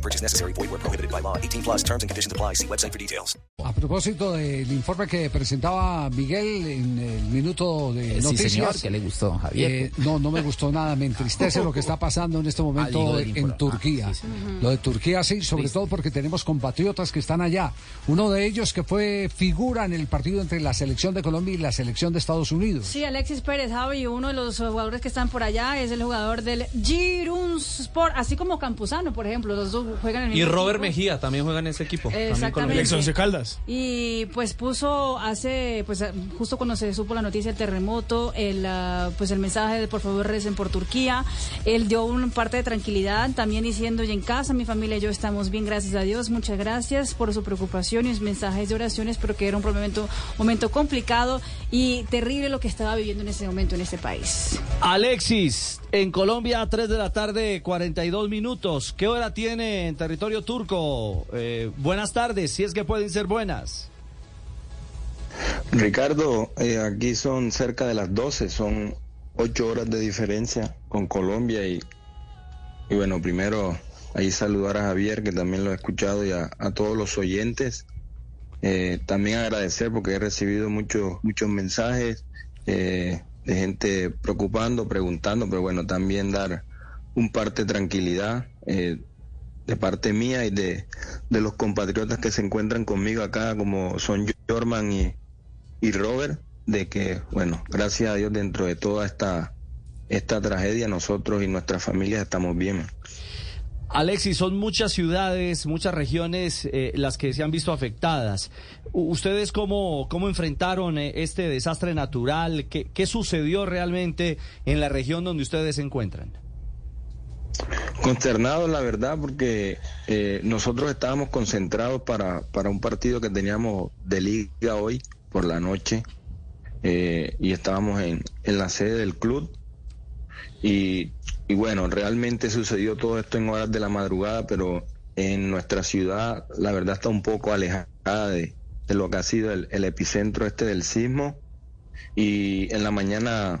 No purchase necessary. Void where prohibited by law. 18 plus terms and conditions apply. See website for details. A propósito del informe que presentaba Miguel en el minuto de Eh, sí, noticias. señor, que le gustó, Javier. eh, no, no me gustó nada. Me entristece lo que está pasando en este momento Ah, en. Turquía. Ah, sí. Lo de Turquía sí, sobre todo porque tenemos compatriotas que están allá. Uno de ellos que fue figura en el partido entre la selección de Colombia y la selección de Estados Unidos. Sí, Alexis Pérez, Javi, uno de los jugadores que están por allá es el jugador del Sport, así como Campuzano, por ejemplo, los dos juegan en el Y mismo Robert equipo. Mejía también juega en ese equipo. también Exactamente. Caldas. Y pues puso hace, pues justo cuando se supo la noticia del terremoto, el, ah, pues el mensaje de por favor recen por Turquía. Él dio un parte de tranquilidad, también diciendo, y en casa mi familia y yo estamos bien, gracias a Dios. Muchas gracias por su preocupación y sus mensajes de oraciones, pero que era un momento, momento complicado y terrible lo que estaba viviendo en ese momento en ese país. Alexis, en Colombia, 3 de la tarde, 42 minutos. ¿Qué hora tiene en territorio turco? Eh, buenas tardes, si es que pueden ser buenas. Ricardo, eh, aquí son cerca de las 12, son 8 horas de diferencia con Colombia y, bueno, primero ahí saludar a Javier, que también lo he escuchado, y a, todos los oyentes. Eh, también agradecer porque he recibido muchos muchos mensajes de gente preocupando, preguntando, pero bueno, también dar un parte de tranquilidad de parte mía y de, de los compatriotas que se encuentran conmigo acá, como son Jorman y, y Robert, de que, bueno, gracias a Dios dentro de toda esta, esta tragedia, nosotros y nuestras familias estamos bien. Alexis, son muchas ciudades, muchas regiones eh, las que se han visto afectadas. ¿Ustedes cómo, cómo enfrentaron eh, este desastre natural? ¿Qué, ¿Qué sucedió realmente en la región donde ustedes se encuentran? Consternado, la verdad, porque eh, nosotros estábamos concentrados para, para un partido que teníamos de liga hoy por la noche eh, y estábamos en, en la sede del club. Y, y bueno, realmente sucedió todo esto en horas de la madrugada, pero en nuestra ciudad la verdad está un poco alejada de, de lo que ha sido el, el epicentro este del sismo. Y en la mañana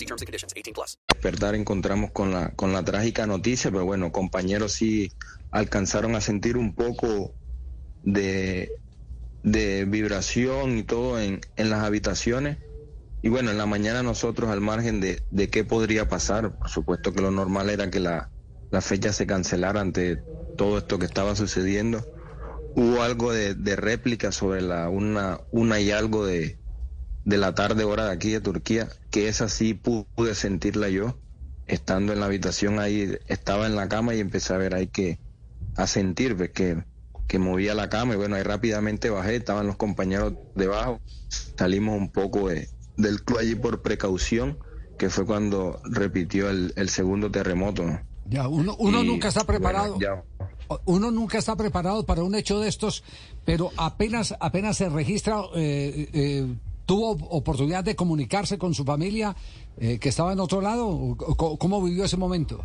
See terms and conditions. 18 plus. despertar encontramos con la, con la trágica noticia, pero bueno, compañeros sí alcanzaron a sentir un poco de, de vibración y todo en, en las habitaciones. Y bueno, en la mañana nosotros al margen de, de qué podría pasar, por supuesto que lo normal era que la, la fecha se cancelara ante todo esto que estaba sucediendo. Hubo algo de, de réplica sobre la una, una y algo de, de la tarde hora de aquí de Turquía, que esa sí pu- pude sentirla yo, estando en la habitación ahí, estaba en la cama y empecé a ver ahí que, a sentir pues, que, que movía la cama y bueno, ahí rápidamente bajé, estaban los compañeros debajo, salimos un poco de- del club allí por precaución, que fue cuando repitió el, el segundo terremoto. ¿no? Ya, uno, uno Y, nunca está preparado. bueno, ya Uno nunca está preparado para un hecho de estos, pero apenas apenas se registra, eh, eh, tuvo oportunidad de comunicarse con su familia eh, que estaba en otro lado. ¿O co- ¿Cómo vivió ese momento?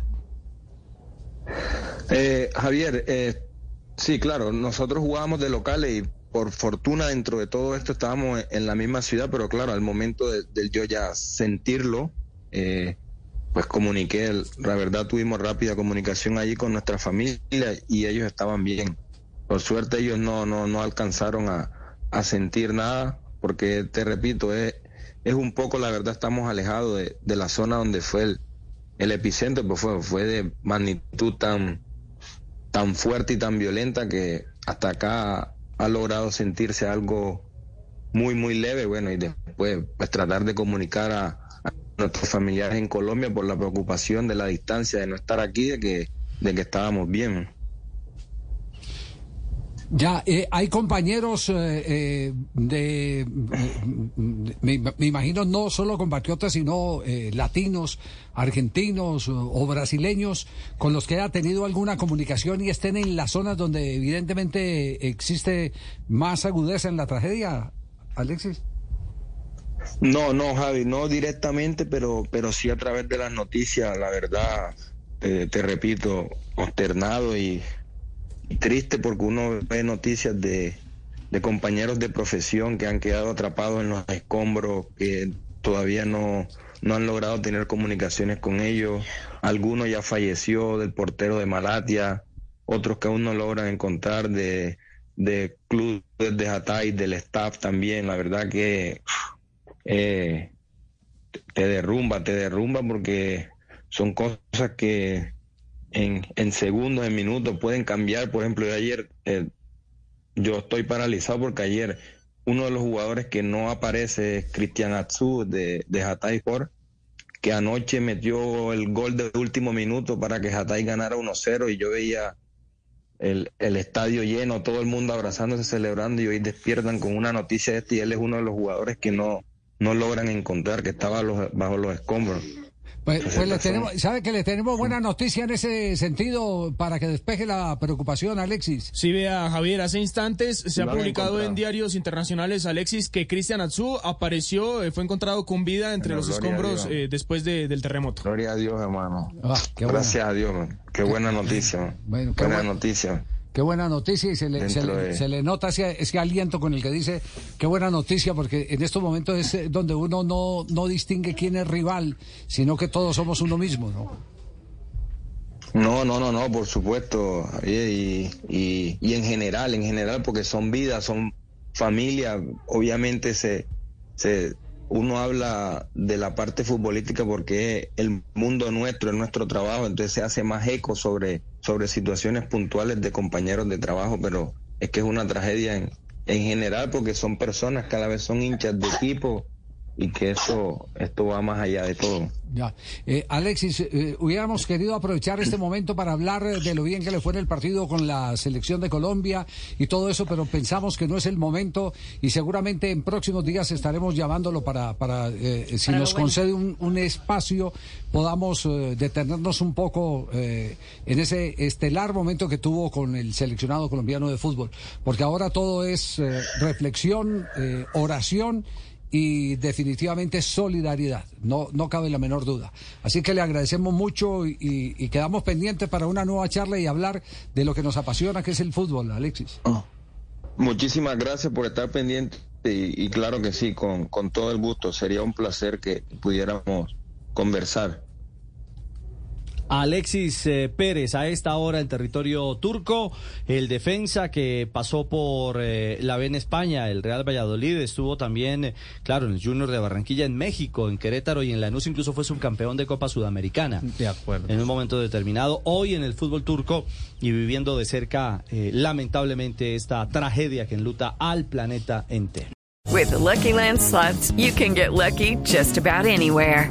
Eh, Javier, eh, sí, claro, nosotros jugábamos de locales y por fortuna dentro de todo esto estábamos en, en la misma ciudad, pero claro, al momento de, del yo ya sentirlo, eh, pues comuniqué, la verdad tuvimos rápida comunicación allí con nuestra familia y ellos estaban bien. Por suerte ellos no, no, no alcanzaron a, a sentir nada, porque te repito, es, es un poco, la verdad, estamos alejados de, de la zona donde fue el, el epicentro, pues fue, fue de magnitud tan, tan fuerte y tan violenta que hasta acá ha logrado sentirse algo muy, muy leve, bueno, y después pues tratar de comunicar a, nuestros familiares en Colombia por la preocupación de la distancia de no estar aquí, de que, de que estábamos bien. Ya, eh, hay compañeros eh, eh, de, me, me, imagino, no solo compatriotas, sino latinos, argentinos o, brasileños, con los que ha tenido alguna comunicación y estén en las zonas donde evidentemente existe más agudeza en la tragedia, Alexis. No, no, Javi, no directamente, pero, pero sí a través de las noticias, la verdad, te repito, consternado y triste porque uno ve noticias de, compañeros de profesión que han quedado atrapados en los escombros, que todavía no, no han logrado tener comunicaciones con ellos. Algunos ya falleció del portero de Malatia, otros que aún no logran encontrar de, de clubes de Hatay, del staff también. La verdad que eh, te derrumba, te derrumba porque son cosas que en, en segundos, en minutos, pueden cambiar. Por ejemplo, de ayer, eh, yo estoy paralizado porque ayer uno de los jugadores que no aparece es Cristian Atsu de, de Hatay que anoche metió el gol de último minuto para que Hatay ganara 1-0 y yo veía el, el, estadio lleno, todo el mundo abrazándose, celebrando y hoy despiertan con una noticia de este y él es uno de los jugadores que no, no logran encontrar, que estaba bajo los escombros. Pues, pues le tenemos, ¿sabe que le tenemos buena noticia en ese sentido para que despeje la preocupación, Alexis? Sí, vea, Javier, hace instantes se ha publicado en diarios internacionales, Alexis, que Cristian Atsu apareció, eh, fue encontrado con vida entre los escombros eh, después del terremoto. Gloria a Dios, hermano. Ah, Gracias a Dios, qué buena noticia. Bueno, qué buena noticia. Qué buena noticia y se le, se le, nota ese, ese, aliento con el que dice qué buena noticia porque en estos momentos es eh, donde uno no, no distingue quién es rival, sino que todos somos uno mismo, ¿no? No, no, no, no, por supuesto. Y, y, y en general, en general, porque son vidas, son familias, obviamente se, se, uno habla de la parte futbolística porque el mundo nuestro, es nuestro trabajo, entonces se hace más eco sobre, sobre situaciones puntuales de compañeros de trabajo, pero es que es una tragedia en, en general porque son personas, cada vez son hinchas de equipo y que eso esto va más allá de todo. Ya. Eh, Alexis, eh, hubiéramos querido aprovechar este momento para hablar de lo bien que le fue en el partido con la selección de Colombia y todo eso, pero pensamos que no es el momento y seguramente en próximos días estaremos llamándolo para, para eh, si nos concede un, un, espacio, podamos detenernos un poco en ese estelar momento que tuvo con el seleccionado colombiano de fútbol, porque ahora todo es reflexión, oración y definitivamente solidaridad, no, no cabe la menor duda. Así que le agradecemos mucho y, quedamos pendientes para una nueva charla y hablar de lo que nos apasiona, que es el fútbol, Alexis. Oh, muchísimas gracias por estar pendiente y, y claro que sí, con, con todo el gusto, sería un placer que pudiéramos conversar. Alexis eh, Pérez a esta hora en territorio turco, el defensa que pasó por eh, la B en España, el Real Valladolid, estuvo también, eh, claro, en el Junior de Barranquilla, en México, en Querétaro y en Lanús incluso fue subcampeón de Copa Sudamericana. De acuerdo. En un momento determinado, hoy en el fútbol turco y viviendo de cerca, lamentablemente, esta tragedia que enluta al planeta entero. With Lucky Land slots, you can get lucky just about anywhere.